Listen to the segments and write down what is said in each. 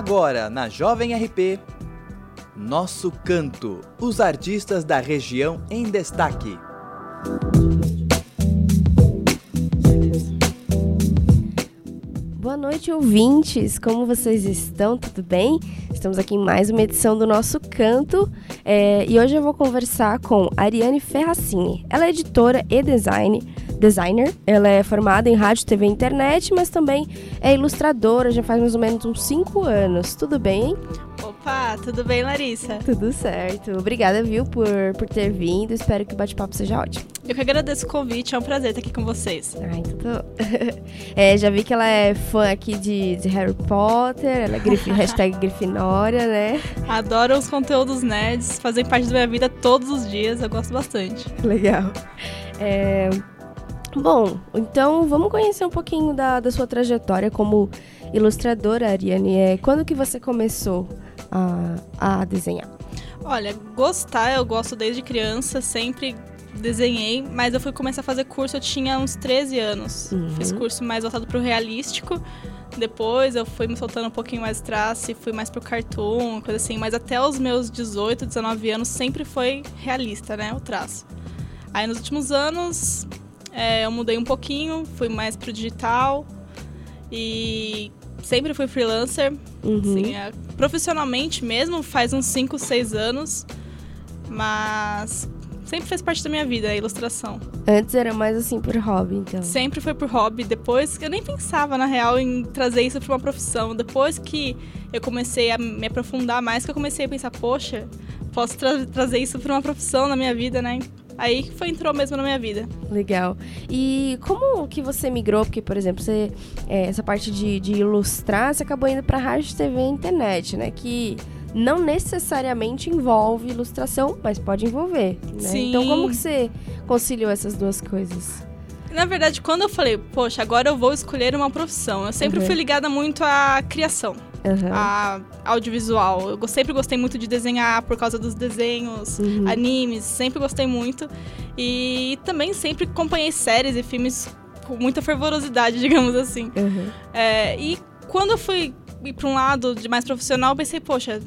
Agora, na Jovem RP, Nosso Canto, os artistas da região em destaque. Boa noite, ouvintes! Como vocês estão? Tudo bem? Estamos aqui em mais uma edição do nosso canto é, e hoje eu vou conversar com Ariane Ferracini. Ela é editora e design, designer, ela é formada em rádio, TV e internet, mas também é ilustradora, já faz mais ou menos uns 5 anos. Tudo bem? Opa, tudo bem, Larissa? Tudo certo. Obrigada, viu, por, por ter vindo. Espero que o bate-papo seja ótimo. Eu que agradeço o convite, é um prazer estar aqui com vocês. Ai, tudo. é, já vi que ela é fã aqui de, de Harry Potter, ela é grif... hashtag Grifinória, né? Adoro os conteúdos nerds, fazem parte da minha vida todos os dias, eu gosto bastante. Legal. É... Bom, então vamos conhecer um pouquinho da, da sua trajetória como ilustradora, Ariane. É, quando que você começou a, a desenhar? Olha, gostar eu gosto desde criança, sempre desenhei, mas eu fui começar a fazer curso, eu tinha uns 13 anos. Uhum. Fiz curso mais voltado pro realístico. Depois eu fui me soltando um pouquinho mais traço e fui mais pro cartoon, coisa assim. Mas até os meus 18, 19 anos sempre foi realista, né? O traço. Aí nos últimos anos é, eu mudei um pouquinho, fui mais pro digital. E sempre fui freelancer. Uhum. Assim, é, profissionalmente mesmo, faz uns 5, 6 anos. Mas sempre fez parte da minha vida, a ilustração. Antes era mais assim por hobby, então. Sempre foi por hobby. Depois, eu nem pensava, na real, em trazer isso para uma profissão. Depois que eu comecei a me aprofundar mais, que eu comecei a pensar, poxa, posso tra trazer isso para uma profissão na minha vida, né? Aí que foi entrou mesmo na minha vida. Legal. E como que você migrou? Porque, por exemplo, você, é, essa parte de, de ilustrar, você acabou indo para rádio, TV e internet, né? Que não necessariamente envolve ilustração, mas pode envolver. Né? Sim. Então, como que você conciliou essas duas coisas? Na verdade, quando eu falei, poxa, agora eu vou escolher uma profissão, eu sempre uhum. fui ligada muito à criação uhum. a audiovisual. Eu sempre gostei muito de desenhar por causa dos desenhos, uhum. animes, sempre gostei muito. E também sempre acompanhei séries e filmes com muita fervorosidade, digamos assim. Uhum. É, e quando eu fui para um lado de mais profissional, eu pensei, poxa,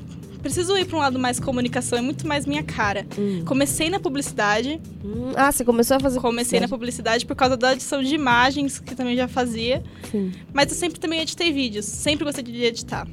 preciso ir para um lado mais comunicação, é muito mais minha cara. Hum. Comecei na publicidade. Hum. Ah, você começou a fazer Comecei na publicidade por causa da edição de imagens, que também já fazia. Sim. Mas eu sempre também editei vídeos, sempre gostei de editar.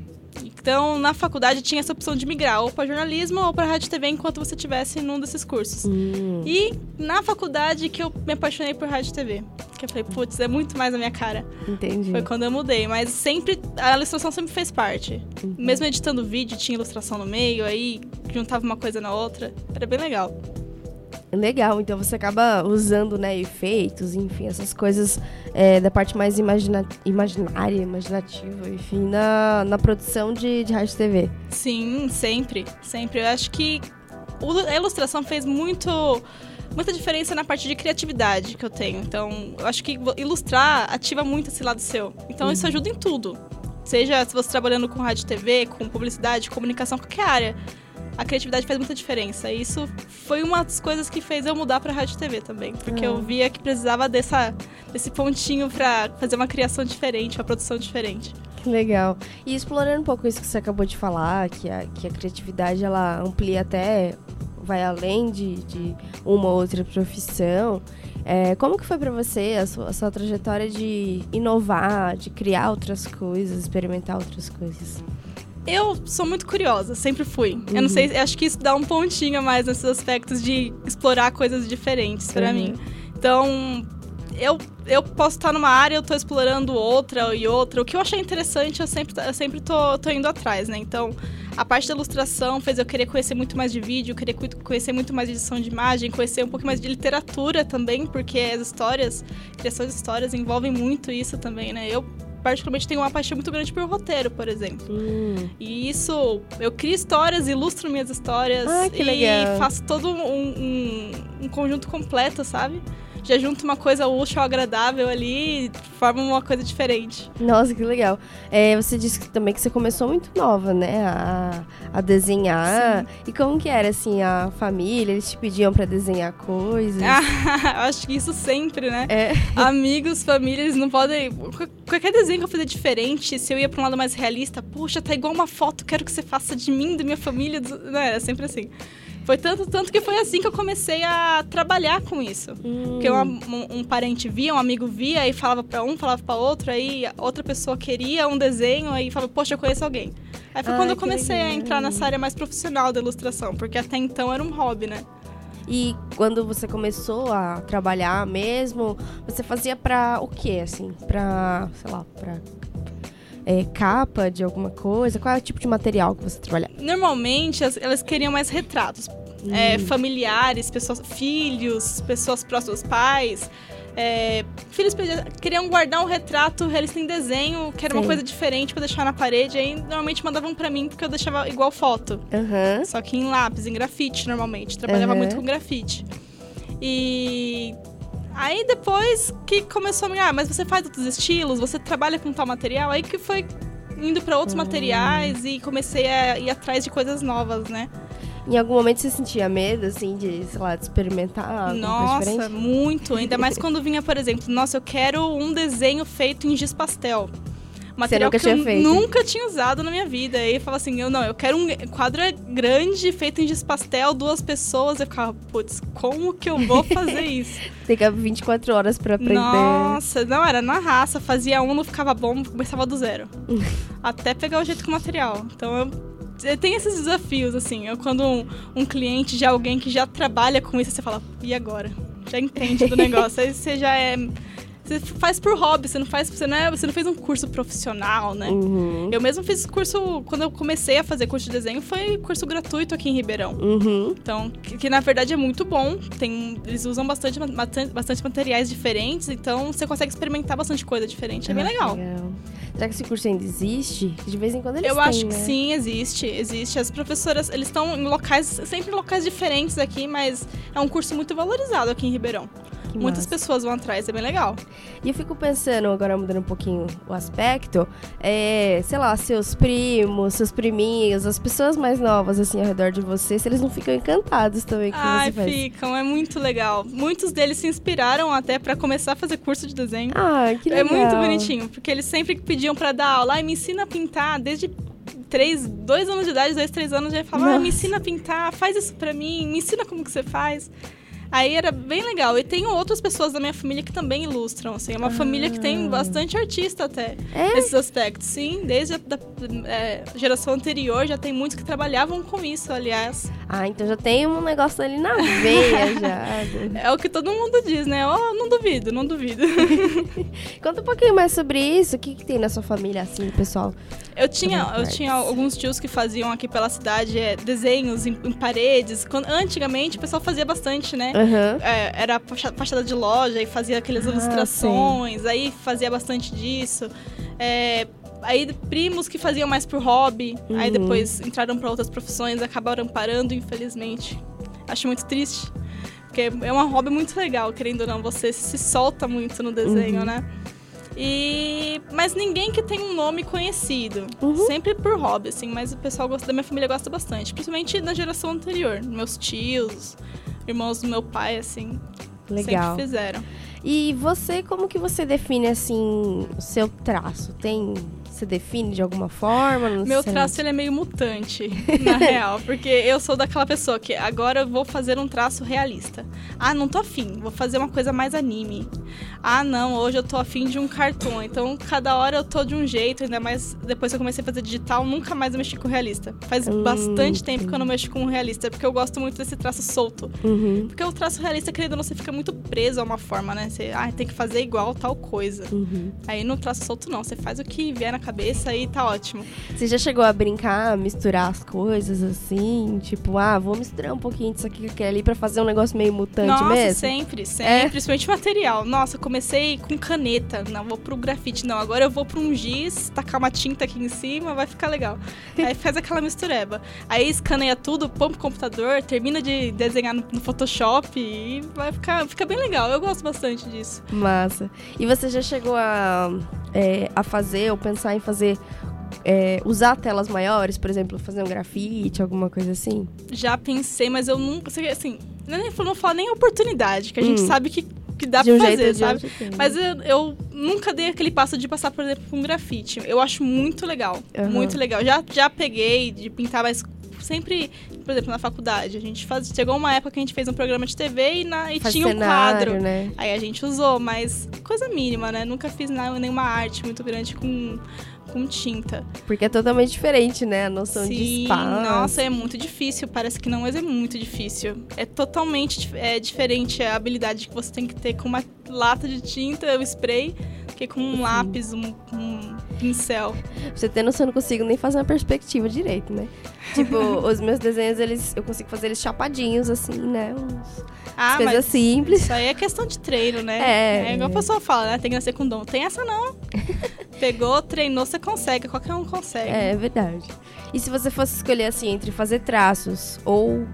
Então, na faculdade tinha essa opção de migrar ou para jornalismo ou para rádio TV enquanto você estivesse num desses cursos. Hum. E na faculdade que eu me apaixonei por rádio TV. Que eu falei, putz, é muito mais a minha cara. Entendi. Foi quando eu mudei. Mas sempre, a ilustração sempre fez parte. Uhum. Mesmo editando vídeo, tinha ilustração no meio, aí juntava uma coisa na outra. Era bem legal. Legal, então você acaba usando, né, efeitos, enfim, essas coisas é, da parte mais imagina imaginária, imaginativa, enfim, na, na produção de, de rádio TV. Sim, sempre, sempre. Eu acho que a ilustração fez muito muita diferença na parte de criatividade que eu tenho. Então, eu acho que ilustrar ativa muito esse lado seu. Então, uhum. isso ajuda em tudo. Seja se você trabalhando com rádio TV, com publicidade, comunicação, qualquer área a criatividade faz muita diferença. E isso foi uma das coisas que fez eu mudar para rádio e TV também, porque eu ah. via que precisava dessa, desse pontinho para fazer uma criação diferente, uma produção diferente. Que legal. E explorando um pouco isso que você acabou de falar, que a, que a criatividade ela amplia até vai além de, de uma ou outra profissão. É, como que foi para você a sua, a sua, trajetória de inovar, de criar outras coisas, experimentar outras coisas? Eu sou muito curiosa, sempre fui. Uhum. Eu não sei, acho que isso dá um pontinho a mais nesses aspectos de explorar coisas diferentes para uhum. mim. Então, eu, eu posso estar numa área, eu tô explorando outra e outra. O que eu achei interessante, eu sempre, eu sempre tô, tô indo atrás, né? Então, a parte da ilustração fez eu querer conhecer muito mais de vídeo, querer conhecer muito mais de edição de imagem, conhecer um pouco mais de literatura também, porque as histórias, criação de histórias envolvem muito isso também, né? Eu particularmente tenho uma paixão muito grande por roteiro, por exemplo. Hum. E isso, eu crio histórias, ilustro minhas histórias ah, e legal. faço todo um, um, um, conjunto completo, sabe? Já junta uma coisa útil agradável ali e forma uma coisa diferente. Nossa, que legal. É, você disse que, também que você começou muito nova, né? A, a desenhar. Sim. E como que era, assim, a família? Eles te pediam para desenhar coisas? Ah, acho que isso sempre, né? É. Amigos, família, eles não podem... Qualquer desenho que eu fazer diferente, se eu ia pra um lado mais realista, poxa, tá igual uma foto, quero que você faça de mim, da minha família. Não, era sempre assim. Foi tanto, tanto que foi assim que eu comecei a trabalhar com isso. Hum. Porque uma, um, um, parente via, um amigo via e falava para um, falava para outro, aí outra pessoa queria um desenho aí falava, poxa, eu conheço alguém. Aí foi quando eu comecei legal. a entrar nessa área mais profissional da ilustração, porque até então era um hobby, né? E quando você começou a trabalhar mesmo, você fazia para o quê, assim? Pra, sei lá, pra é, capa de alguma coisa? Qual é o tipo de material que você trabalha? Normalmente elas queriam mais retratos. Hum. É, familiares, pessoas, filhos, pessoas próximas, pais. É, filhos queriam guardar um retrato realista em desenho, que era Sim. uma coisa diferente para deixar na parede. Aí normalmente mandavam para mim porque eu deixava igual foto. Uhum. Só que em lápis, em grafite normalmente. Trabalhava uhum. muito com grafite. E Aí depois que começou a me, ah, mas você faz outros estilos, você trabalha com tal material, aí que foi indo para outros hum. materiais e comecei a ir atrás de coisas novas, né? Em algum momento você sentia medo, assim, de, sei lá, de experimentar Nossa, muito. Ainda mais quando vinha, por exemplo, nossa, eu quero um desenho feito em giz pastel material que eu feito. nunca tinha usado na minha vida. E eu falava assim, eu não, eu quero um quadro grande, feito em giz pastel, duas pessoas. Eu ficava, putz, como que eu vou fazer isso? Fica 24 horas para aprender. Nossa, não, era na raça. Fazia um, não ficava bom, começava do zero. Até pegar o jeito com o material. Então eu tem esses desafios, assim. Eu, quando um, um, cliente de alguém que já trabalha com isso, você fala, e agora? Já entende do negócio. Aí você já é você faz por hobby, você não faz, você não, é, você não fez um curso profissional, né? Uhum. Eu mesmo fiz curso, quando eu comecei a fazer curso de desenho, foi curso gratuito aqui em Ribeirão. Uhum. Então, que, que, na verdade é muito bom. Tem, eles usam bastante, bastante, bastante materiais diferentes, então você consegue experimentar bastante coisa diferente. É bem ah, legal. legal. Será que esse curso ainda existe? De vez em quando eles Eu têm, acho né? que sim, existe. Existe. As professoras, eles estão em locais, sempre em locais diferentes aqui, mas é um curso muito valorizado aqui em Ribeirão. Que Muitas massa. pessoas vão atrás, é bem legal. E eu fico pensando, agora mudando um pouquinho o aspecto, é, sei lá, seus primos, seus priminhos, as pessoas mais novas assim ao redor de você, se eles não ficam encantados também com Ai, você faz. ficam, é muito legal. Muitos deles se inspiraram até para começar a fazer curso de desenho. Ah, que legal. É muito bonitinho, porque eles sempre pediam para dar aula, e me ensina a pintar desde três, dois anos de idade, dois, três anos, já falava, ah, me ensina a pintar, faz isso pra mim, me ensina como que você faz. Aí era bem legal. E tem outras pessoas da minha família que também ilustram, assim. É uma ah. família que tem bastante artista até. É? Nesses aspectos, sim. Desde a da, é, geração anterior já tem muitos que trabalhavam com isso, aliás. Ah, então já tem um negócio ali na veia já. é o que todo mundo diz, né? Oh, não duvido, não duvido. Conta um pouquinho mais sobre isso. O que, que tem na sua família, assim, pessoal? Eu tinha, eu tinha alguns tios que faziam aqui pela cidade é, desenhos em, em, paredes. Quando, antigamente o pessoal fazia bastante, né? Uhum. É, era fachada de loja e fazia aquelas ah, ilustrações, sim. aí fazia bastante disso. É, aí primos que faziam mais por hobby, uhum. aí depois entraram para outras profissões, acabaram parando, infelizmente. Acho muito triste. Porque é um hobby muito legal, querendo ou não, você se solta muito no desenho, uhum. né? E mas ninguém que tem um nome conhecido. Uhum. Sempre por hobby, assim, mas o pessoal gosta, da minha família gosta bastante, principalmente na geração anterior, meus tios, irmãos do meu pai, assim. Legal. Sempre fizeram. E você, como que você define assim o seu traço? Tem você define de alguma forma? Meu traço ele é meio mutante, na real. Porque eu sou daquela pessoa que agora eu vou fazer um traço realista. Ah, não tô afim, vou fazer uma coisa mais anime. Ah, não, hoje eu tô afim de um cartão. Então, cada hora eu tô de um jeito, ainda mais depois que eu comecei a fazer digital, nunca mais eu mexi com realista. Faz hum, bastante tempo que eu não mexo com realista, porque eu gosto muito desse traço solto. Uhum. Porque o traço realista, querido, você fica muito preso a uma forma, né? Você ah, tem que fazer igual tal coisa. Uhum. Aí no traço solto, não. Você faz o que vier na cabeça e tá ótimo. Você já chegou a brincar, misturar as coisas assim? Tipo, ah, vou misturar um pouquinho disso aqui com aquele ali pra fazer um negócio meio mutante Nossa, mesmo? sempre, sempre. É? Principalmente material. Nossa, comecei com caneta. Não, vou pro grafite. Não, agora eu vou pra um giz, tacar uma tinta aqui em cima, vai ficar legal. Aí faz aquela mistureba. Aí escaneia tudo, põe pro computador, termina de desenhar no, no Photoshop e vai ficar, fica bem legal. Eu gosto bastante disso. Massa. E você já chegou a, é, a fazer ou pensar em fazer é, usar telas maiores, por exemplo, fazer um grafite, alguma coisa assim? Já pensei, mas eu nunca. Assim, não, não falo nem oportunidade, que a gente hum. sabe que, que dá de pra um fazer, sabe? Jeito, mas eu, eu, nunca dei aquele passo de passar, por exemplo, por um grafite. Eu acho muito legal. Uhum. Muito legal. Já, já peguei de pintar, mas sempre, por exemplo, na faculdade, a gente faz, chegou uma época que a gente fez um programa de TV e, na, e tinha um quadro. Né? Aí a gente usou, mas coisa mínima, né? Nunca fiz nada, nenhuma arte muito grande com com tinta. Porque é totalmente diferente, né? A noção Sim, de espaço. Nossa, é muito difícil. Parece que não, mas é muito difícil. É totalmente é, diferente a habilidade que você tem que ter com uma lata de tinta, o spray, que com um lápis, um, um pincel. Pra você ter noção, eu não consigo nem fazer uma perspectiva direito, né? Tipo, os meus desenhos, eles, eu consigo fazer eles chapadinhos, assim, né? Uns, ah, coisas simples. Isso aí é questão de treino, né? É. É igual a pessoa fala, né? Tem que nascer com dom. Tem essa não. Pegou, treinou, você consegue. Qualquer um consegue. É, é verdade. E se você fosse escolher, assim, entre fazer traços ou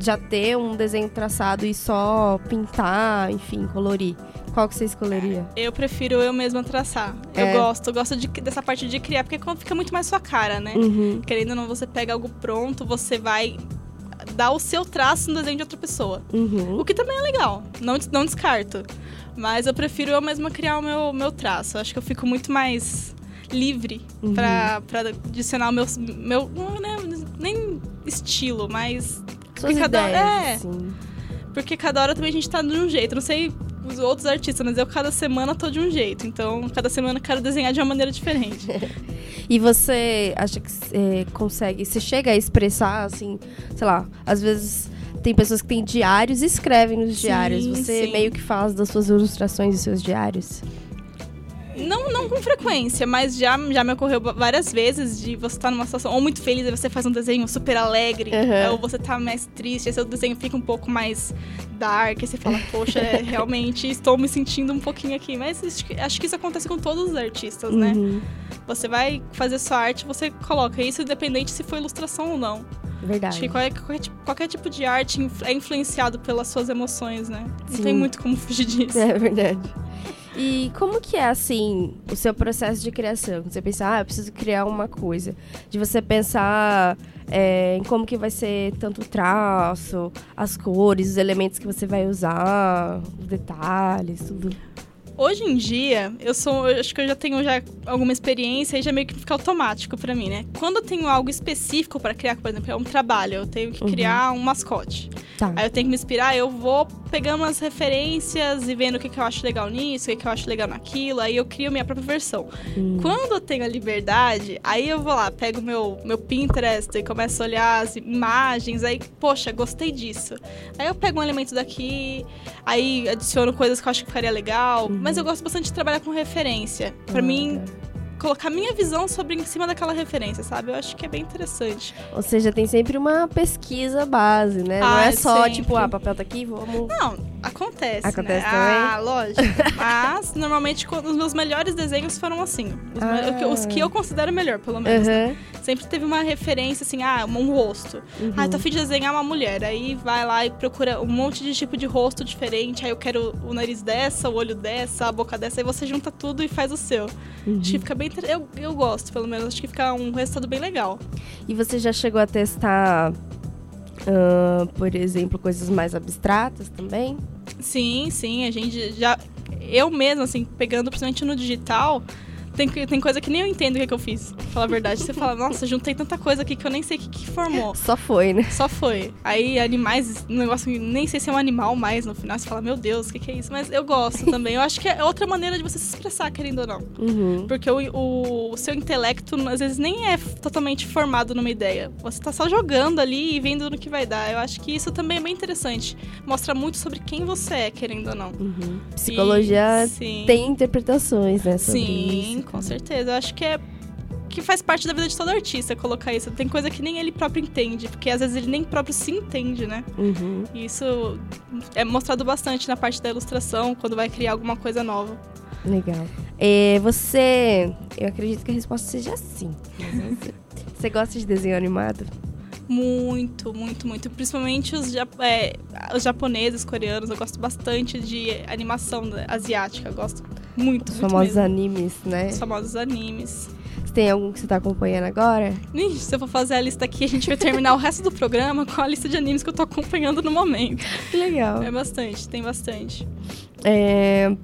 já ter um desenho traçado e só pintar, enfim, colorir? Qual que você escolheria? Eu prefiro eu mesma traçar. É. Eu gosto, eu gosto de, dessa parte de criar, porque fica muito mais sua cara, né? Uhum. Querendo ou não, você pega algo pronto, você vai dar o seu traço no desenho de outra pessoa. Uhum. O que também é legal, não, não descarto. Mas eu prefiro eu mesma criar o meu, meu traço. Acho que eu fico muito mais livre uhum. pra, pra adicionar o meu. meu não é nem estilo, mas. Suas cada, ideias, é, sim. Porque cada hora também a gente tá de um jeito. Não sei os outros artistas, mas eu cada semana tô de um jeito. Então, cada semana eu quero desenhar de uma maneira diferente. e você acha que é, consegue, você chega a expressar, assim, sei lá, às vezes tem pessoas que têm diários e escrevem nos sim, diários. Você sim. meio que faz das suas ilustrações e seus diários? Não, não com frequência, mas já, já me ocorreu várias vezes de você estar tá numa situação ou muito feliz e você faz um desenho super alegre, uhum. ou você tá mais triste, aí seu desenho fica um pouco mais dark, e você fala, poxa, é, realmente estou me sentindo um pouquinho aqui. Mas acho que isso acontece com todos os artistas, né? Uhum. Você vai fazer sua arte, você coloca isso independente se for ilustração ou não. Verdade. Acho que qualquer, qualquer, qualquer, tipo de arte é influenciado pelas suas emoções, né? Não Sim. tem muito como fugir disso. É verdade. E como que é, assim, o seu processo de criação? Você pensar, ah, eu preciso criar uma coisa. De você pensar é, em como que vai ser tanto o traço, as cores, os elementos que você vai usar, os detalhes, tudo. Hoje em dia, eu sou. Eu acho que eu já tenho já alguma experiência e já meio que fica automático para mim, né? Quando eu tenho algo específico para criar, por exemplo, é um trabalho, eu tenho que uhum. criar um mascote. Tá. Aí eu tenho que me inspirar, eu vou pegando as referências e vendo o que, que eu acho legal nisso, o que, que eu acho legal naquilo, aí eu crio minha própria versão. Hum. Quando eu tenho a liberdade, aí eu vou lá, pego meu, meu Pinterest e começo a olhar as imagens, aí, poxa, gostei disso. Aí eu pego um elemento daqui, aí adiciono coisas que eu acho que ficaria legal, uhum. Mas eu gosto bastante de trabalhar com referência. Para uhum. mim, colocar minha visão sobre em cima daquela referência, sabe? Eu acho que é bem interessante. Ou seja, tem sempre uma pesquisa base, né? Ah, Não é só sempre. tipo, ah, papel tá aqui, vamos. Não, acontece. Acontece né? também. Ah, lógico. Mas normalmente os meus melhores desenhos foram assim. Os, ah. os que eu considero melhor, pelo menos. Uhum. Né? Sempre teve uma referência assim, ah, um rosto. Uhum. Ah, tô afim de desenhar uma mulher. Aí vai lá e procura um monte de tipo de rosto diferente. Aí eu quero o nariz dessa, o olho dessa, a boca dessa. Aí você junta tudo e faz o seu. Uhum. Acho que fica bem eu, eu gosto, pelo menos. Acho que fica um resultado bem legal. E você já chegou a testar, uh, por exemplo, coisas mais abstratas também? Sim, sim. A gente já. Eu mesmo, assim, pegando principalmente no digital, tem, tem coisa que nem eu entendo o que, é que eu fiz, pra falar a verdade. Você fala, nossa, juntei tanta coisa aqui que eu nem sei o que, que formou. Só foi, né? Só foi. Aí animais, um negócio que nem sei se é um animal mais no final. Você fala, meu Deus, o que, que é isso? Mas eu gosto também. Eu acho que é outra maneira de você se expressar, querendo ou não. Uhum. Porque o, o, o, seu intelecto, às vezes, nem é totalmente formado numa ideia. Você tá só jogando ali e vendo no que vai dar. Eu acho que isso também é bem interessante. Mostra muito sobre quem você é, querendo ou não. Uhum. Psicologia e, tem interpretações, né? sim, Sim, com certeza. Eu acho que é que faz parte da vida de todo artista colocar isso. Tem coisa que nem ele próprio entende, porque às vezes ele nem próprio se entende, né? Uhum. E isso é mostrado bastante na parte da ilustração, quando vai criar alguma coisa nova. Legal. É, você. Eu acredito que a resposta seja sim. Você gosta de desenho animado? Muito, muito, muito. Principalmente os, ja é, os japoneses, coreanos. Eu gosto bastante de animação asiática. Eu gosto muito, Os muito famosos mesmo. animes, né? Os famosos animes. Tem algum que você tá acompanhando agora? Ixi, se eu for fazer a lista aqui, a gente vai terminar o resto do programa com a lista de animes que eu tô acompanhando no momento. Que legal. É bastante, tem bastante. É,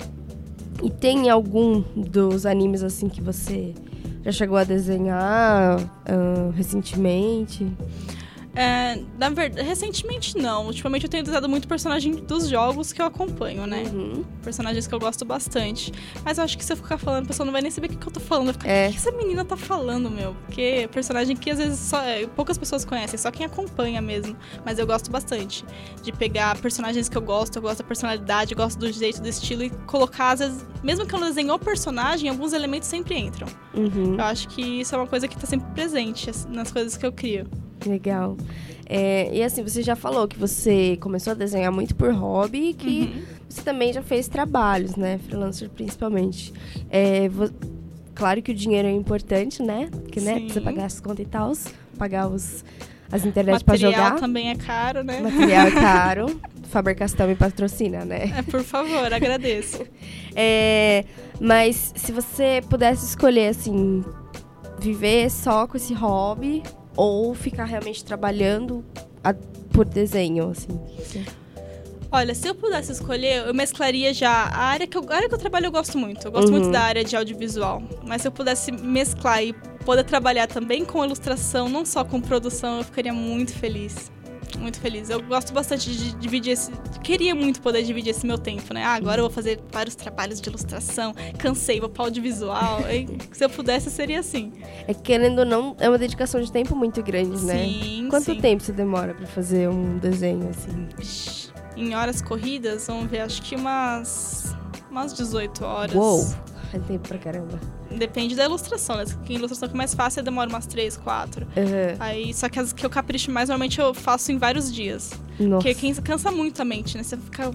E tem algum dos animes assim que você já chegou a desenhar ah, recentemente? É, na verdade, recentemente não. Ultimamente eu tenho desenhado muito personagem dos jogos que eu acompanho, né? Uhum. Personagens que eu gosto bastante. Mas eu acho que se eu ficar falando, a pessoa não vai nem saber o que, que eu tô falando. Vai ficar, É. o que essa menina tá falando, meu? Porque é personagem que às vezes só, é, poucas pessoas conhecem, só quem acompanha mesmo. Mas eu gosto bastante de pegar personagens que eu gosto, eu gosto da personalidade, eu gosto do jeito, do estilo e colocar, às vezes, mesmo que eu não desenhe o personagem, alguns elementos sempre entram. Uhum. Eu acho que isso é uma coisa que tá sempre presente nas coisas que eu crio. Legal. É, e assim, você já falou que você começou a desenhar muito por hobby e que Uhum. você também já fez trabalhos, né? Freelancer principalmente. É, vo- Claro que o dinheiro é importante, né? Porque, né? Sim. Precisa pagar as contas e tal, pagar os, as internet Material jogar. também é caro, né? Material é caro. Faber Castell me patrocina, né? É, por favor, agradeço. É, mas se você pudesse escolher, assim, viver só com esse hobby ou ficar realmente trabalhando a- por desenho, assim. Olha, se eu pudesse escolher, eu mesclaria já a área que eu, a área que eu trabalho eu gosto muito. Eu gosto Uhum. muito da área de audiovisual. Mas se eu pudesse mesclar e poder trabalhar também com ilustração, não só com produção, eu ficaria muito feliz. Muito feliz. Eu gosto bastante de dividir esse. Queria muito poder dividir esse meu tempo, né? Ah, agora eu vou fazer vários trabalhos de ilustração. Cansei, vou para audiovisual. Se eu pudesse, seria assim. É que, querendo ou não, é uma dedicação de tempo muito grande, né? Sim. Quanto sim. tempo você demora pra fazer um desenho, assim? Em horas corridas, vamos ver, acho que umas. umas 18 horas. Uou! É tempo pra caramba. Depende da ilustração, né? Que ilustração que é mais fácil demora umas 3, 4. Aham. Aí, só que as que eu capricho mais, normalmente eu faço em vários dias. Nossa. Porque quem cansa muito a mente, né? Você fica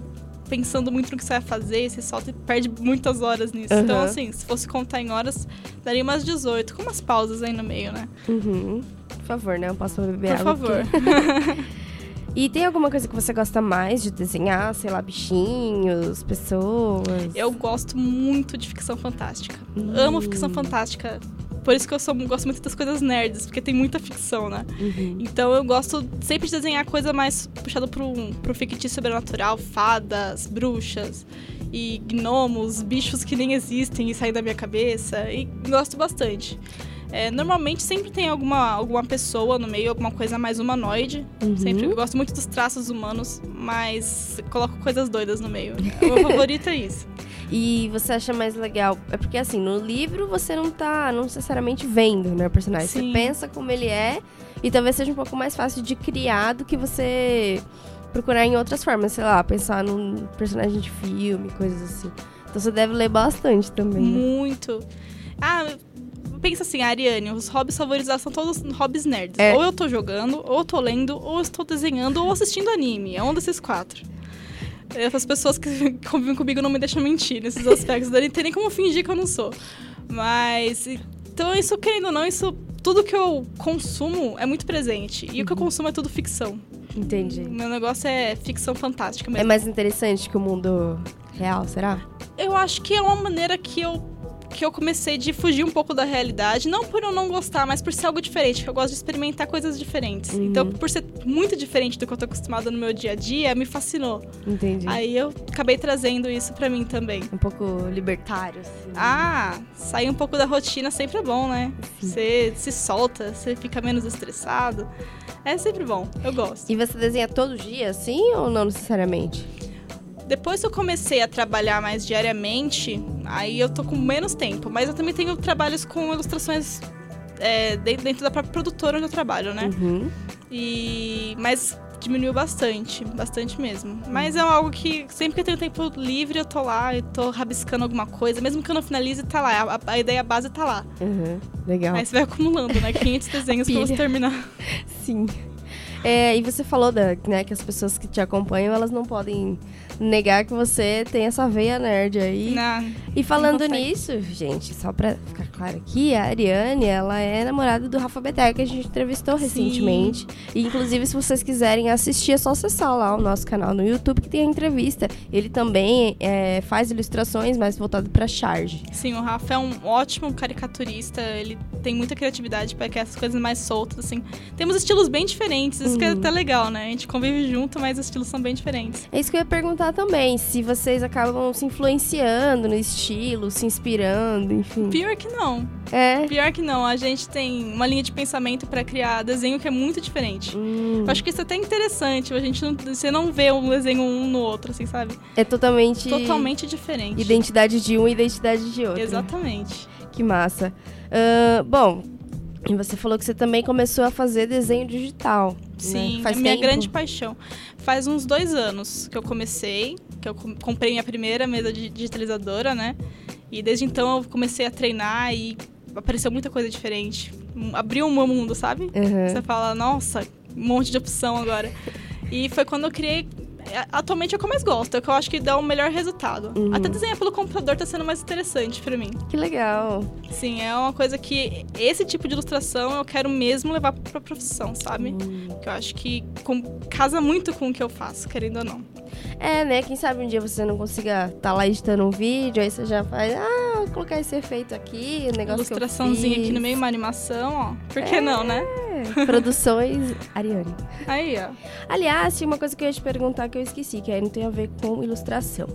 pensando muito no que você vai fazer, você solta e perde muitas horas nisso. Então, Aham. assim, se fosse contar em horas, daria umas 18, com umas pausas aí no meio, né? Uhum. Por favor, né? Eu posso beber Por água favor. E tem alguma coisa que você gosta mais de desenhar? Sei lá, bichinhos, pessoas? Eu gosto muito de ficção fantástica. Amo ficção fantástica. Por isso que eu sou, gosto muito das coisas nerds, porque tem muita ficção, né? Uhum. Então eu gosto sempre de desenhar coisa mais puxada pro, pro fictício sobrenatural, fadas, bruxas e gnomos, bichos que nem existem e saem da minha cabeça. E gosto bastante. É, normalmente sempre tem alguma, alguma pessoa no meio, alguma coisa mais humanoide. Uhum. Sempre eu gosto muito dos traços humanos, mas coloco coisas doidas no meio. O meu favorito é isso. E você acha mais legal? É porque assim, no livro você não tá não necessariamente vendo, né, o personagem. Você Sim. pensa como ele é e talvez seja um pouco mais fácil de criar do que você procurar em outras formas, sei lá, pensar num personagem de filme, coisas assim. Então você deve ler bastante também. né? Muito. Ah, pensa assim, Ariane, os hobbies favoritos dela são todos hobbies nerds. É. Ou eu tô jogando, ou eu tô lendo, ou eu estou desenhando, ou assistindo anime. É um desses quatro. Essas pessoas que convivem comigo não me deixam mentir nesses aspectos. Não tem nem como fingir que eu não sou. Mas. Então, isso, querendo ou não, isso. Tudo que eu consumo é muito presente. E o que eu consumo é tudo ficção. Entendi. O meu negócio é ficção fantástica É mesmo. mais interessante que o mundo real, será? Eu acho que é uma maneira que eu que eu comecei de fugir um pouco da realidade, não por eu não gostar, mas por ser algo diferente, que eu gosto de experimentar coisas diferentes. Uhum. Então, por ser muito diferente do que eu tô acostumada no meu dia a dia, me fascinou. Entendi. Aí eu acabei trazendo isso pra mim também. Um pouco libertário, assim. Ah, sair um pouco da rotina sempre é bom, né? Você se solta, você fica menos estressado. É sempre bom, eu gosto. E você desenha todo dia, assim, ou não necessariamente? Depois que eu comecei a trabalhar mais diariamente, aí eu tô com menos tempo. Mas eu também tenho trabalhos com ilustrações é, de- dentro da própria produtora onde eu trabalho, né? Uhum. E... Mas diminuiu bastante, bastante mesmo. Mas é algo que sempre que eu tenho tempo livre, eu tô lá, eu tô rabiscando alguma coisa, mesmo que eu não finalize, tá lá, a, a ideia base tá lá. Uhum, legal. Aí você vai acumulando, né? 500 desenhos pra você terminar. Sim. É, e você falou da, né, que as pessoas que te acompanham, elas não podem negar que você tem essa veia nerd aí. Não, e falando nisso, gente, só pra ficar claro aqui, a Ariane, ela é namorada do Rafa Beté, que a gente entrevistou Sim. recentemente. E, inclusive, se vocês quiserem assistir, é só acessar lá o nosso canal no YouTube, que tem a entrevista. Ele também é, faz ilustrações, mais voltado pra charge. Sim, o Rafa é um ótimo caricaturista, ele tem muita criatividade para criar essas coisas mais soltas, assim. Temos estilos bem diferentes, isso que é até legal, né? A gente convive junto, mas os estilos são bem diferentes. É isso que eu ia perguntar também, se vocês acabam se influenciando no estilo, se inspirando, enfim. Pior que não. É. Pior que não, a gente tem uma linha de pensamento para criar desenho que é muito diferente. Hum, Eu acho que isso é até interessante, a gente não, você não vê um desenho um no outro, assim, sabe? é totalmente. Totalmente diferente. Identidade de um e identidade de outro. Exatamente. Que massa. Ahn, bom, e você falou que você também começou a fazer desenho digital. Sim, né? Faz é minha tempo? grande paixão. Faz uns dois anos que eu comecei, que eu com- comprei minha primeira mesa digitalizadora, né? E desde então eu comecei a treinar e apareceu muita coisa diferente. Abriu um mundo, sabe? Uhum. Você fala, nossa, um monte de opção agora. E foi quando eu criei. É, Atualmente é o que eu mais gosto, é o que eu acho que dá o melhor resultado. Uhum. Até desenhar pelo computador tá sendo mais interessante pra mim. Que legal. Sim, é uma coisa que esse tipo de ilustração eu quero mesmo levar pra profissão, sabe? Hum. Que eu acho que com- casa muito com o que eu faço, querendo ou não. É, né? Quem sabe um dia você não consiga estar lá editando um vídeo, aí você já faz, ah, vou colocar esse efeito aqui, o negócio Ilustraçãozinha que eu aqui no meio, uma animação, ó. Por que não, né? Produções Ariane. Aí, ó. Aliás, tinha uma coisa que eu ia te perguntar que eu esqueci, que aí não tem a ver com ilustração.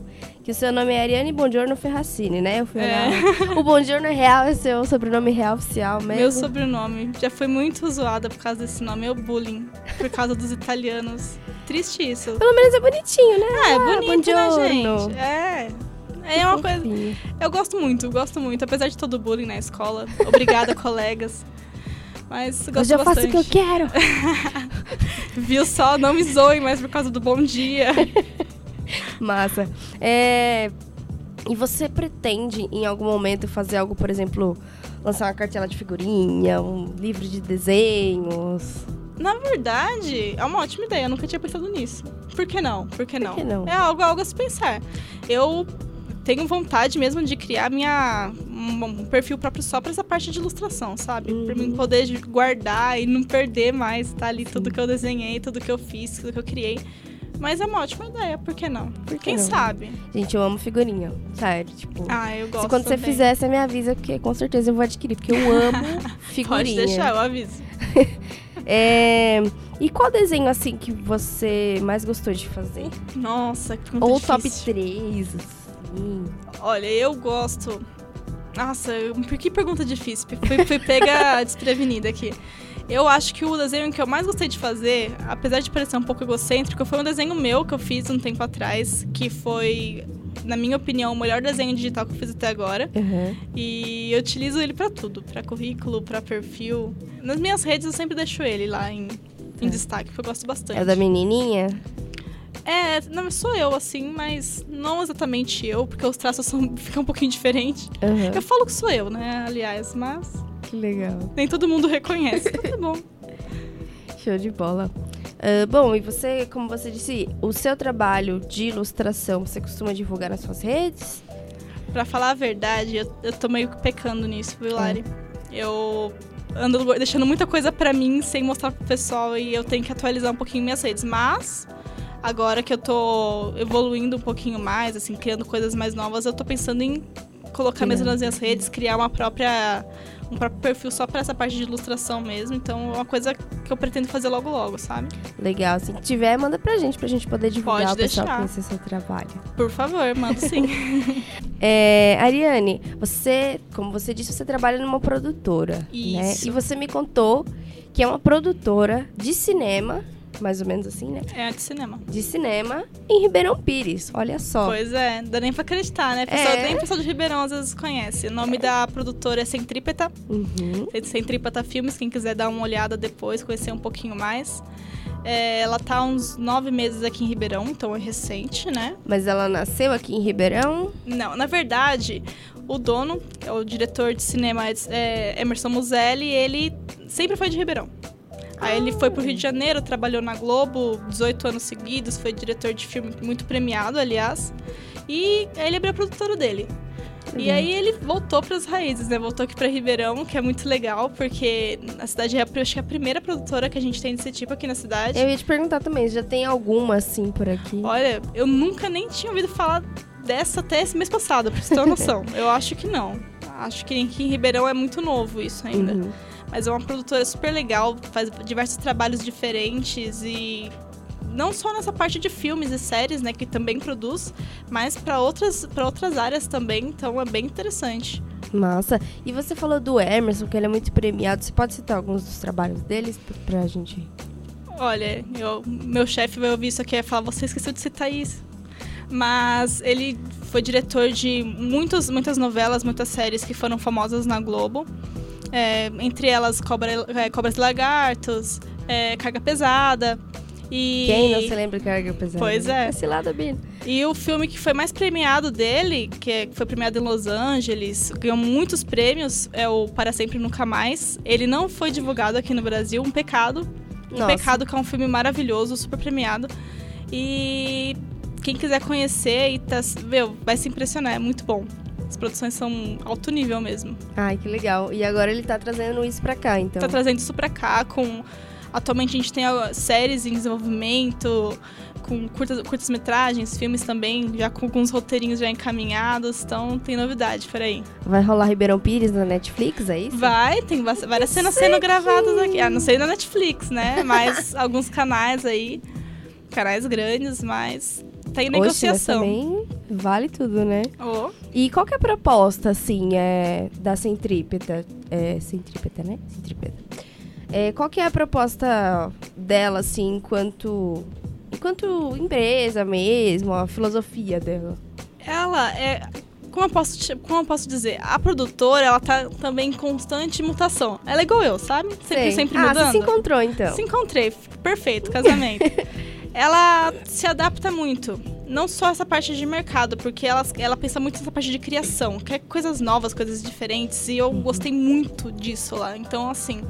Que o seu nome é Ariane Bongiorno Ferracini, né? Eu fui É. olhar. O Bongiorno é real, é seu sobrenome real oficial mesmo? Meu sobrenome. Já foi muito zoada por causa desse nome. É o bullying. Por causa dos italianos. Triste isso. Pelo menos é bonitinho, né? Ah, é bonito, né, gente? É. É uma coisa. Eu gosto muito, gosto muito. Apesar de todo o bullying na escola. Obrigada, colegas. Mas gosto Hoje eu faço o bastante. que eu quero. Viu só? Não me zoem mais por causa do bom dia. Massa. É... E você pretende, em algum momento, fazer algo, por exemplo, lançar uma cartela de figurinha, um livro de desenhos? Na verdade, é uma ótima ideia. Eu nunca tinha pensado nisso. Por que não? Por que não? que não? É algo, algo a se pensar. Eu tenho vontade mesmo de criar minha um, um perfil próprio só pra essa parte de ilustração, sabe? Pra mim Uhum. poder guardar e não perder mais, tá ali tudo que eu desenhei, tudo que eu fiz, tudo que eu criei. Mas é uma ótima ideia, por que não? Por que Quem não? sabe? Gente, eu amo figurinha. Sério, tipo... Ah, eu gosto Se quando você também. fizer, você me avisa, porque com certeza eu vou adquirir, porque eu amo figurinha. Pode deixar, eu aviso. É, E qual desenho, assim, que você mais gostou de fazer? Nossa, que Ou difícil. top 3, assim. Olha, eu gosto. Nossa, por que pergunta difícil? Fui, fui pega desprevenida aqui. Eu acho que o desenho que eu mais gostei de fazer, apesar de parecer um pouco egocêntrico, foi um desenho meu que eu fiz um tempo atrás, que foi, na minha opinião, o melhor desenho digital que eu fiz até agora. Uhum. E eu utilizo ele pra tudo, pra currículo, pra perfil. Nas minhas redes eu sempre deixo ele lá em, em É. destaque, porque eu gosto bastante. É da menininha? É, não sou eu assim, mas não exatamente eu, porque os traços são, ficam um pouquinho diferentes. Uhum. Eu falo que sou eu, né, aliás, mas Que legal. nem todo mundo reconhece. Então tá bom. Show de bola. Ah, bom, e você, como você disse, o seu trabalho de ilustração, você costuma divulgar nas suas redes? Pra falar a verdade, eu, eu tô meio que pecando nisso, É. viu, Lari? Eu ando deixando muita coisa pra mim sem mostrar pro pessoal e eu tenho que atualizar um pouquinho minhas redes. Mas, agora que eu tô evoluindo um pouquinho mais, assim, criando coisas mais novas, eu tô pensando em colocar mesmo nas minhas redes, criar uma própria um próprio perfil só pra essa parte de ilustração mesmo. Então, é uma coisa que eu pretendo fazer logo logo, sabe? Legal, que tiver, manda pra gente, pra gente poder divulgar Pode o pessoal deixar. conhecer seu trabalho. Por favor, mando sim. É, Ariane, você, como você disse, você trabalha numa produtora, né? Isso. E você me contou que é uma produtora de cinema, mais ou menos assim, né? é de cinema. De cinema em Ribeirão Pires. Olha só. Pois é, dá nem pra acreditar, né? Pessoal, É. Nem pessoal de Ribeirão às vezes conhece. O nome da produtora é Centrípeta. Uhum. Centrípeta Filmes, quem quiser dar uma olhada depois, conhecer um pouquinho mais. É, ela tá há uns nove meses aqui em Ribeirão, então é recente, né? Mas ela nasceu aqui em Ribeirão? Não, na verdade, o dono, que é o diretor de cinema é, Emerson Muselli, ele sempre foi de Ribeirão. Aí ele foi pro Rio de Janeiro, trabalhou na Globo 18 anos seguidos, foi diretor de filme muito premiado, aliás. E aí ele abriu a produtora dele. Uhum. E aí ele voltou para as raízes, né? Voltou aqui para Ribeirão, que é muito legal, porque a cidade é acho que é a primeira produtora que a gente tem desse tipo aqui na cidade. Eu ia te perguntar também, já tem alguma assim por aqui? Olha, eu nunca nem tinha ouvido falar dessa até esse mês passado, pra você ter uma noção. eu acho que não. Acho que aqui em Ribeirão é muito novo isso ainda. Uhum. Mas é uma produtora super legal, faz diversos trabalhos diferentes e não só nessa parte de filmes e séries, né, que também produz, mas para outras, para outras áreas também, então é bem interessante. Massa. E você falou do Emerson, que ele é muito premiado. Você pode citar alguns dos trabalhos deles pra gente? Olha, eu, meu chefe vai ouvir isso aqui e falar, você esqueceu de citar isso. Mas ele foi diretor de muitos, muitas novelas, muitas séries que foram famosas na Globo. É, entre elas Cobra, é, Cobras e Lagartos, é, Carga Pesada. E... Quem não se lembra de Carga Pesada? Pois é. Esse lado, Bino. E o filme que foi mais premiado dele, que é, foi premiado em Los Angeles, ganhou muitos prêmios, é o Para Sempre Nunca Mais. Ele não foi divulgado aqui no Brasil, um pecado. Um Nossa. pecado que é um filme maravilhoso, super premiado. E quem quiser conhecer e tá, meu, vai se impressionar, é muito bom. As produções são alto nível mesmo. Ai, que legal. E agora ele tá trazendo isso pra cá, então. Tá trazendo isso pra cá com. Atualmente a gente tem séries em desenvolvimento, com curtas, curtas metragens, filmes também, já com alguns roteirinhos já encaminhados, então tem novidade por aí. Vai rolar Ribeirão Pires na Netflix, é isso? Vai, tem várias cenas sendo gravadas aqui. Ah, não sei na Netflix, né? Mas alguns canais aí, canais grandes, mas tá em negociação. Oxe, também vale tudo, né? Oh. E qual que é a proposta, assim, é, da Centrípeta? É, Centrípeta, né? Centrípeta. É, qual que é a proposta dela, assim, enquanto, enquanto empresa mesmo, a filosofia dela? Ela é como eu posso, como eu posso dizer, a produtora, ela tá também em constante mutação. Ela é igual eu, sabe? Sempre, Sei. sempre mudando. Ah, você se encontrou, então. Se encontrei. Perfeito, casamento. ela se adapta muito. Não só essa parte de mercado, porque ela, ela pensa muito nessa parte de criação, quer coisas novas, coisas diferentes, e eu gostei muito disso lá. Então, assim,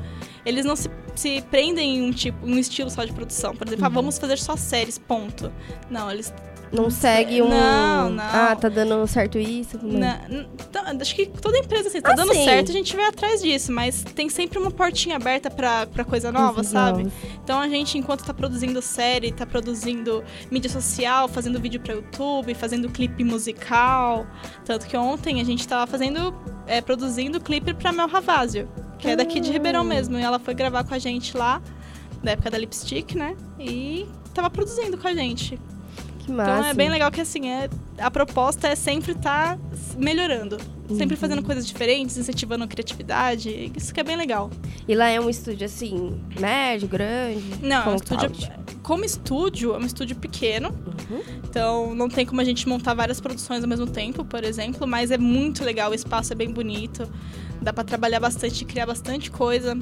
eles não se, se prendem em um tipo, um estilo só de produção. Por exemplo, ah, uhum. ah, vamos fazer só séries, ponto. Não, eles não segue um. Não, não. Ah, tá dando certo isso? Não, tá, acho que toda empresa, assim, tá ah, dando sim. certo, a gente vai atrás disso, mas tem sempre uma portinha aberta pra, pra coisa nova, sabe? Então a gente, enquanto tá produzindo série, tá produzindo mídia social, fazendo vídeo pra YouTube, fazendo clipe musical. Tanto que ontem a gente tava fazendo, é, produzindo clipe pra Mel Ravazio, que é daqui de Ribeirão ah. mesmo. E ela foi gravar com a gente lá, da época da Lipstick, né? E tava produzindo com a gente. Que massa. Então é bem legal que assim, é, a proposta é sempre estar tá melhorando. Sempre uhum. fazendo coisas diferentes, incentivando a criatividade. Isso que é bem legal. E lá é um estúdio assim, médio, grande? Não, é um estúdio. Como estúdio, é um estúdio pequeno. Uhum. Então não tem como a gente montar várias produções ao mesmo tempo, por exemplo, mas é muito legal, o espaço é bem bonito. Dá para trabalhar bastante, criar bastante coisa.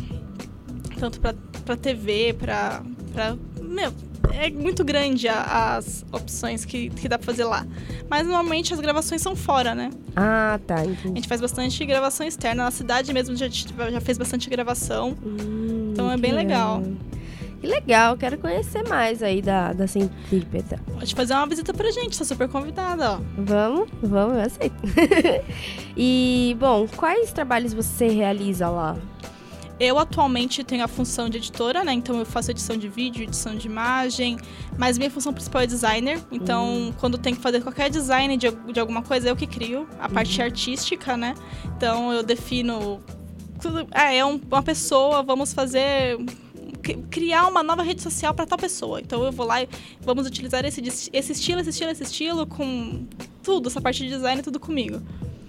Tanto pra, pra TV, pra, pra. Meu, é muito grande a, as opções que, que dá pra fazer lá. Mas normalmente as gravações são fora, né? Ah, tá. Entendi. A gente faz bastante gravação externa. Na cidade mesmo já, já fez bastante gravação. Hum, então é bem legal. Que legal, quero conhecer mais aí da, da Centrípeta. Pode fazer uma visita pra gente, tá super convidada, ó. Vamos, vamos, eu aceito. e, bom, quais trabalhos você realiza lá? Eu atualmente tenho a função de editora, né? Então eu faço edição de vídeo, edição de imagem, mas minha função principal é designer. Então, uhum. quando tem que fazer qualquer design de, de alguma coisa, eu que crio a parte uhum. artística, né? Então eu defino tudo. É, é um, uma pessoa, vamos fazer criar uma nova rede social para tal pessoa. Então eu vou lá e vamos utilizar esse, esse estilo, esse estilo, esse estilo com tudo, essa parte de design, tudo comigo.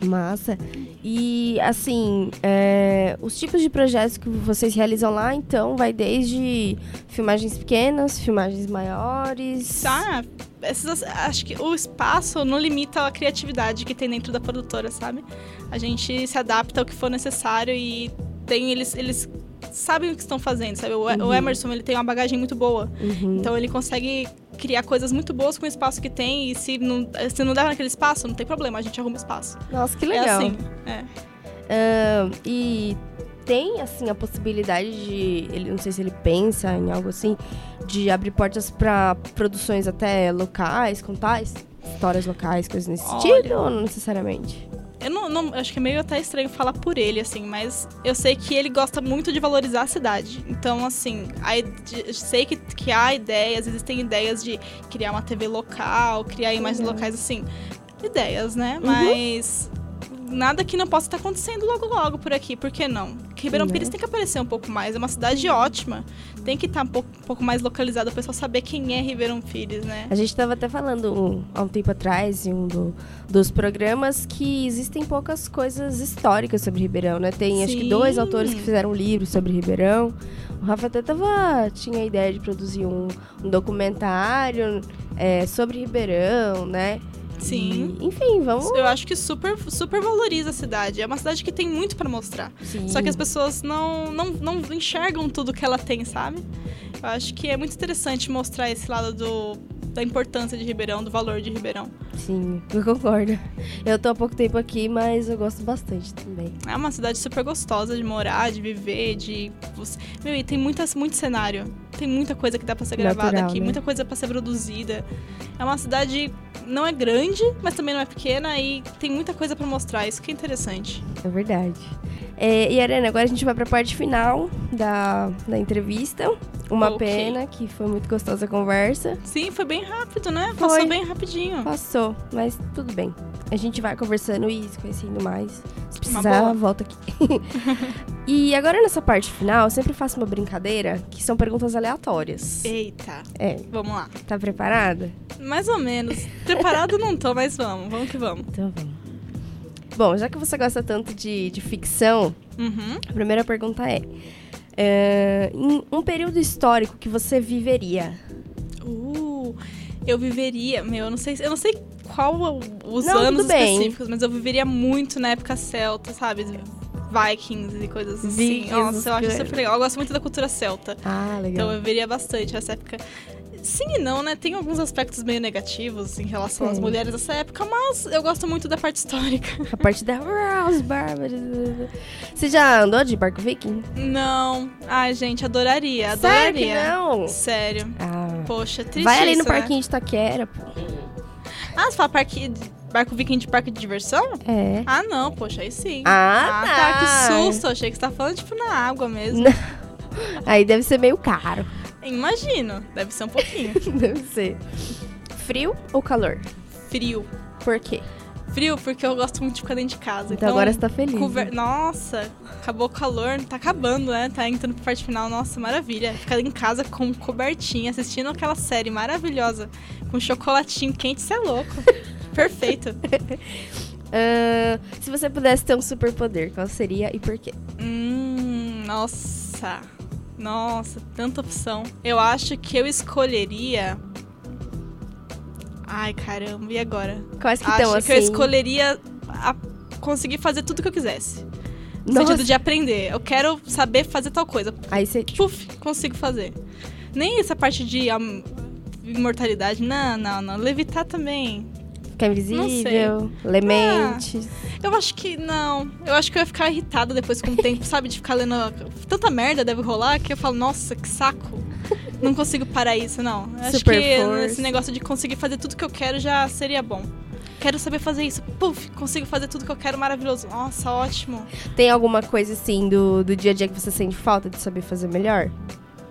Massa. E, assim, é, os tipos de projetos que vocês realizam lá, então, vai desde filmagens pequenas, filmagens maiores. Tá. Essas, acho que o espaço não limita a criatividade que tem dentro da produtora, sabe? A gente se adapta ao que for necessário e tem eles, eles sabem o que estão fazendo, sabe? O, Uhum. o Emerson, ele tem uma bagagem muito boa. Uhum. Então ele consegue criar coisas muito boas com o espaço que tem. E se não, se não der naquele espaço, não tem problema, a gente arruma espaço. Nossa, que É legal. assim. É. Ahn, e tem, assim, a possibilidade de. Ele, não sei se ele pensa em algo assim, de abrir portas pra produções até locais, contais? Histórias locais, coisas nesse Olha. sentido, ou não necessariamente? Eu não, não- acho que é meio até estranho falar por ele, assim, mas eu sei que ele gosta muito de valorizar a cidade. Então, assim, a ide- eu sei que, que há ideias, existem ideias de criar uma TV local, criar imagens Legal. locais, assim. Ideias, né? Uhum. Mas nada que não possa estar acontecendo logo logo por aqui, por que não? Ribeirão Né? Pires tem que aparecer um pouco mais, é uma cidade ótima. Tem que estar um pouco, um pouco mais localizada, o pessoal saber quem é Ribeirão Pires, né? A gente estava até falando um- há um tempo atrás, em um do- dos programas, que existem poucas coisas históricas sobre Ribeirão, né? Tem acho que Sim. dois autores que fizeram um livro sobre Ribeirão. O Rafa até tava, tinha a ideia de produzir um, um documentário é, sobre Ribeirão, né? Sim. E, enfim, vamos. Eu acho que super, super valoriza a cidade. É uma cidade que tem muito pra mostrar. Sim. Só que as pessoas não, não, não enxergam tudo que ela tem, sabe? Eu acho que é muito interessante mostrar esse lado do, da importância de Ribeirão, do valor de Ribeirão. Sim, eu concordo. Eu tô há pouco tempo aqui, mas eu gosto bastante também. É uma cidade super gostosa de morar, de viver, de. Meu, e tem muitas, muito cenário. Tem muita coisa que dá pra ser gravada Natural, aqui, né? muita coisa pra ser produzida. É uma cidade. Não é grande, mas também não é pequena e tem muita coisa pra mostrar. Isso que é interessante. É verdade. É, e Arena, agora a gente vai pra parte final da, da entrevista. Uma Ok. pena que foi muito gostosa a conversa. Sim, foi bem rápido, né? Foi. Passou bem rapidinho. Passou, mas tudo bem. A gente vai conversando e se conhecendo mais. Se precisar, volta aqui. e agora nessa parte final, eu sempre faço uma brincadeira que são perguntas aleatórias. Eita, É, vamos lá. tá preparada? Mais ou menos. Preparado não tô, mas vamos, vamos que vamos. Então vamos. Bom, já que você gosta tanto de, de ficção, Uhum. a primeira pergunta é, é: em um período histórico que você viveria, Uh, eu viveria, meu, eu não sei, eu não sei qual os Não, anos específicos, mas eu viveria muito na época celta, sabe? Vikings e coisas assim. Vikings, Nossa, eu acho super legal. Eu gosto muito da cultura celta. Ah, legal. Então eu viveria bastante essa época. Sim e não, né? Tem alguns aspectos meio negativos em relação às Tem. mulheres dessa época, mas eu gosto muito da parte histórica. A parte da "Ah, os bárbaros. Você já andou de barco viking? Não. Ai, gente, adoraria. Sério Adoraria. não? Sério. Ah. Poxa, triste Vai ali no né? parquinho de Taquera, pô. Ah, você fala parque, barco viking de parque de diversão? É. Ah, não, poxa, aí sim. Ah, tá. tá. que susto. Achei que você tá falando, tipo, na água mesmo. Aí deve ser meio caro. Imagino. Deve ser um pouquinho. deve ser. Frio ou calor? Frio. Por quê? Frio, porque eu gosto muito de ficar dentro de casa. Então, agora você tá feliz. Cover- né? Nossa, acabou o calor, tá acabando, né? Tá entrando pra parte final, nossa, maravilha. Ficar em casa com cobertinha, assistindo aquela série maravilhosa, com chocolatinho quente, você é louco. Perfeito. Ah, se você pudesse ter um superpoder, qual seria e por quê? Hum, nossa. Nossa, tanta opção. Eu acho que eu escolheria. Ai, caramba, e agora? Quais que acho estão que assim? eu escolheria a- conseguir fazer tudo que eu quisesse. No Nossa. sentido de aprender. Eu quero saber fazer tal coisa. Aí você, Puf, consigo fazer. Nem essa parte de am, imortalidade. Não, não, não. Levitar também. fica invisível, lemente. Eu acho que não. Eu acho que eu ia ficar irritada depois com o tempo, sabe? De ficar lendo. Tanta merda deve rolar que eu falo, nossa, que saco. Não consigo parar isso, não. Acho Super que força. esse negócio de conseguir fazer tudo que eu quero já seria bom. Quero saber fazer isso. Puf, consigo fazer tudo que eu quero, maravilhoso. Nossa, ótimo. Tem alguma coisa assim do, do dia a dia que você sente falta de saber fazer melhor?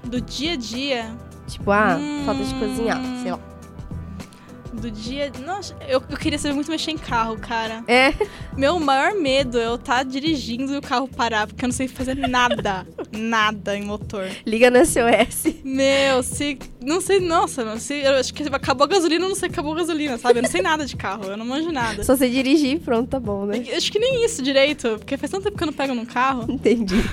Do dia a dia, Tipo, ah, Hum. falta de cozinhar, sei lá. Do dia. Nossa, eu, eu queria saber muito mexer em carro, cara. É, Meu maior medo é eu estar dirigindo e o carro parar, porque eu não sei fazer nada. nada em motor. liga no SOS. Meu, se. Não sei, nossa, não, se, eu acho que acabou a gasolina, eu não sei acabou a gasolina, sabe? Eu não sei nada de carro, eu não manjo nada. Só você dirigir pronto, tá bom, né? Eu Acho que nem isso direito, porque faz tanto tempo que eu não pego num carro. Entendi.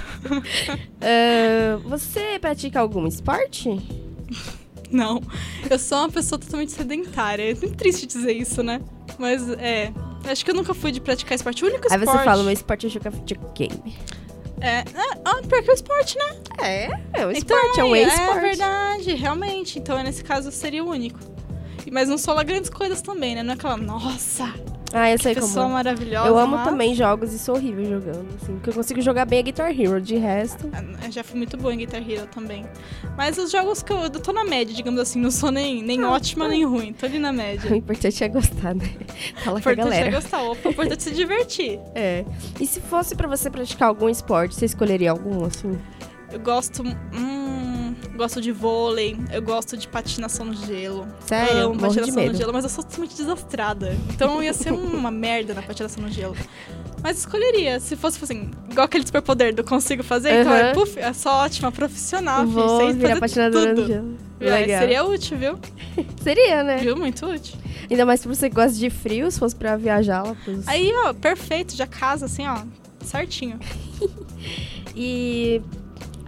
Ah, você pratica algum esporte? Não. Eu sou uma pessoa totalmente sedentária. É muito triste dizer isso, né? Mas é. Acho que eu nunca fui de praticar esporte. O único Aí esporte. você fala, meu esporte é jogar videogame. É, é ah, porque é o esporte, né? É, é um Então, esporte, é É ex-esporte. verdade, realmente. Então, nesse caso, seria o único. Mas não sou lá grandes coisas também, né? Não é aquela, nossa, ah, eu sei pessoa como. maravilhosa. Eu amo mas- também jogos e sou horrível jogando, assim. Porque eu consigo jogar bem a Guitar Hero, de resto. Eu já fui muito boa em Guitar Hero também. Mas os jogos que eu, eu tô na média, digamos assim, não sou nem, nem Ah, ótima tá. nem ruim, tô ali na média. O importante é gostar, né? Fala O com a importante galera. é gostar, opa, o importante é se divertir. É. E se fosse pra você praticar algum esporte, você escolheria algum, assim? Eu gosto. Hum, gosto de vôlei, eu gosto de patinação no gelo. Sério? Amo Morro de patinação no gelo, mas eu sou totalmente desastrada. Então eu ia ser uma merda na patinação no gelo. Mas escolheria, se fosse assim, igual aquele superpoder do consigo fazer, então é, Aham. puf, é só ótima, profissional, filho, Vou sei virar patinadora no tudo. gelo. É, seria útil, viu? Seria, né? Viu? Muito útil. Ainda mais se você gosta de frio, se fosse pra viajar lá pros... Aí, ó, perfeito, já casa assim, ó, certinho. E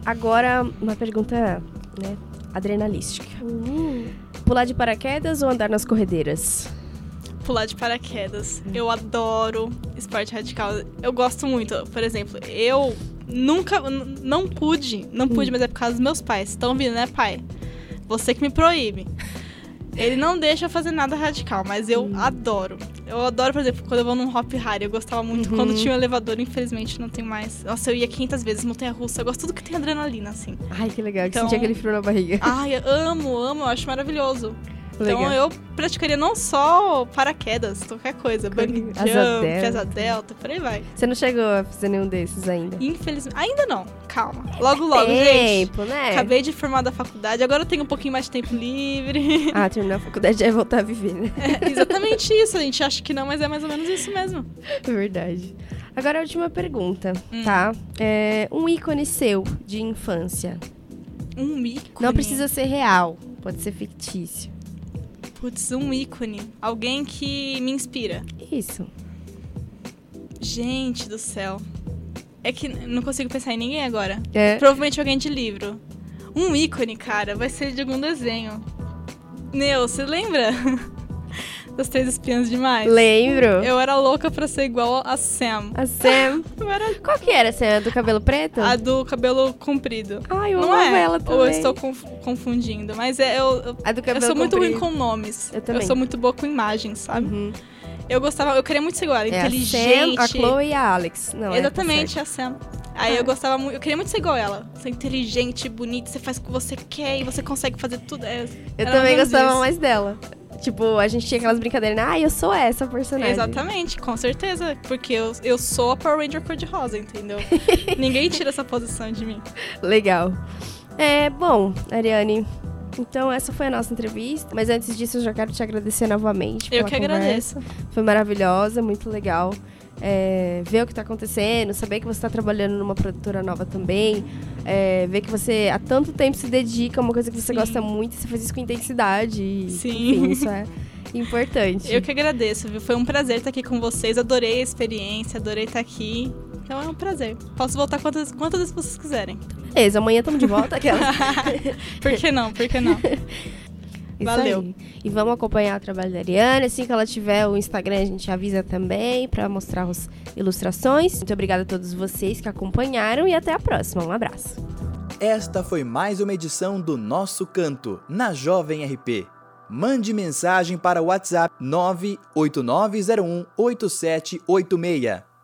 agora, uma pergunta, né, adrenalística. Pular de paraquedas ou andar nas corredeiras? Pular de paraquedas. Eu adoro esporte radical. Eu gosto muito. Por exemplo, eu nunca. Não pude. Não pude, mas é por causa dos meus pais. Estão vindo, né, pai? Você que me proíbe. Ele não deixa eu fazer nada radical, mas eu adoro. Eu adoro, por exemplo, quando eu vou num Hop Harry, eu gostava muito. Uhum. Quando tinha o elevador, infelizmente não tem mais. Nossa, eu ia 500 vezes montanha russa. Eu gosto de tudo que tem adrenalina, assim. Ai, que legal, que Então- sentia aquele frio na barriga. Ai, eu amo, amo, eu acho maravilhoso. Legal. Então eu praticaria não só paraquedas, qualquer coisa, bungee Asa jump, delta. asa delta, por aí vai. Você não chegou a fazer nenhum desses ainda? Infelizmente, ainda não, calma. Logo, logo, gente. Tempo, né? Acabei de formar da faculdade, agora eu tenho um pouquinho mais de tempo livre. Ah, terminar a faculdade é voltar a viver, né? É exatamente isso, a gente acha que não, mas é mais ou menos isso mesmo. É verdade. Agora a última pergunta, Hum. tá? É um ícone seu de infância. Um ícone. Não precisa ser real, pode ser fictício. Putz, um ícone. Alguém que me inspira. Isso. Gente do céu. É que não consigo pensar em ninguém agora. É. Provavelmente alguém de livro. Um ícone, cara, vai ser de algum desenho. Neu, você lembra? Das Três Espiãs Demais? Lembro. Eu era louca pra ser igual a Sam. A Sam. Eu era Qual que era? Sam? A do cabelo preto? a do cabelo comprido. Ai, eu Não amava é? ela também. Ou eu estou conf- confundindo? Mas é, eu, eu, A do eu cabelo sou muito ruim com nomes. Eu também. sou muito boa com imagens, sabe? Uhum. Eu gostava, eu queria muito ser igual ela, É inteligente. a Sam, a Chloe e a Alex. Não, é, Exatamente, a Sam. Aí Ah. eu gostava muito, eu queria muito ser igual ela. Ser inteligente, bonita, você faz o que você quer e você consegue fazer tudo. É, Eu também gostava isso. mais dela. Tipo, a gente tinha aquelas brincadeiras, ah, eu sou essa personagem. Exatamente, com certeza. Porque eu, eu sou a Power Ranger cor-de-rosa, entendeu? Ninguém tira essa posição de mim. Legal. É, bom, Ariane, então essa foi a nossa entrevista. Mas antes disso, eu já quero te agradecer novamente. Eu que conversa. agradeço. Foi maravilhosa, muito legal. É, ver o que está acontecendo, saber que você está trabalhando numa produtora nova também, é, ver que você há tanto tempo se dedica a uma coisa que você Sim. gosta muito e você faz isso com intensidade. e, Sim. Enfim, isso é importante. Eu que agradeço, viu? Foi um prazer estar aqui com vocês. Adorei a experiência, adorei estar aqui. Então é um prazer. Posso voltar quantas, quantas vezes vocês quiserem. Beleza, amanhã estamos de volta. Aquela. Por que não? Por que não? Isso Valeu. aí. E vamos acompanhar o trabalho da Ariane. Assim que ela tiver o Instagram, a gente avisa também para mostrar as ilustrações. Muito obrigada a todos vocês que acompanharam e até a próxima. Um abraço. Esta foi mais uma edição do Nosso Canto, na Jovem RP. Mande mensagem para o WhatsApp 989018786.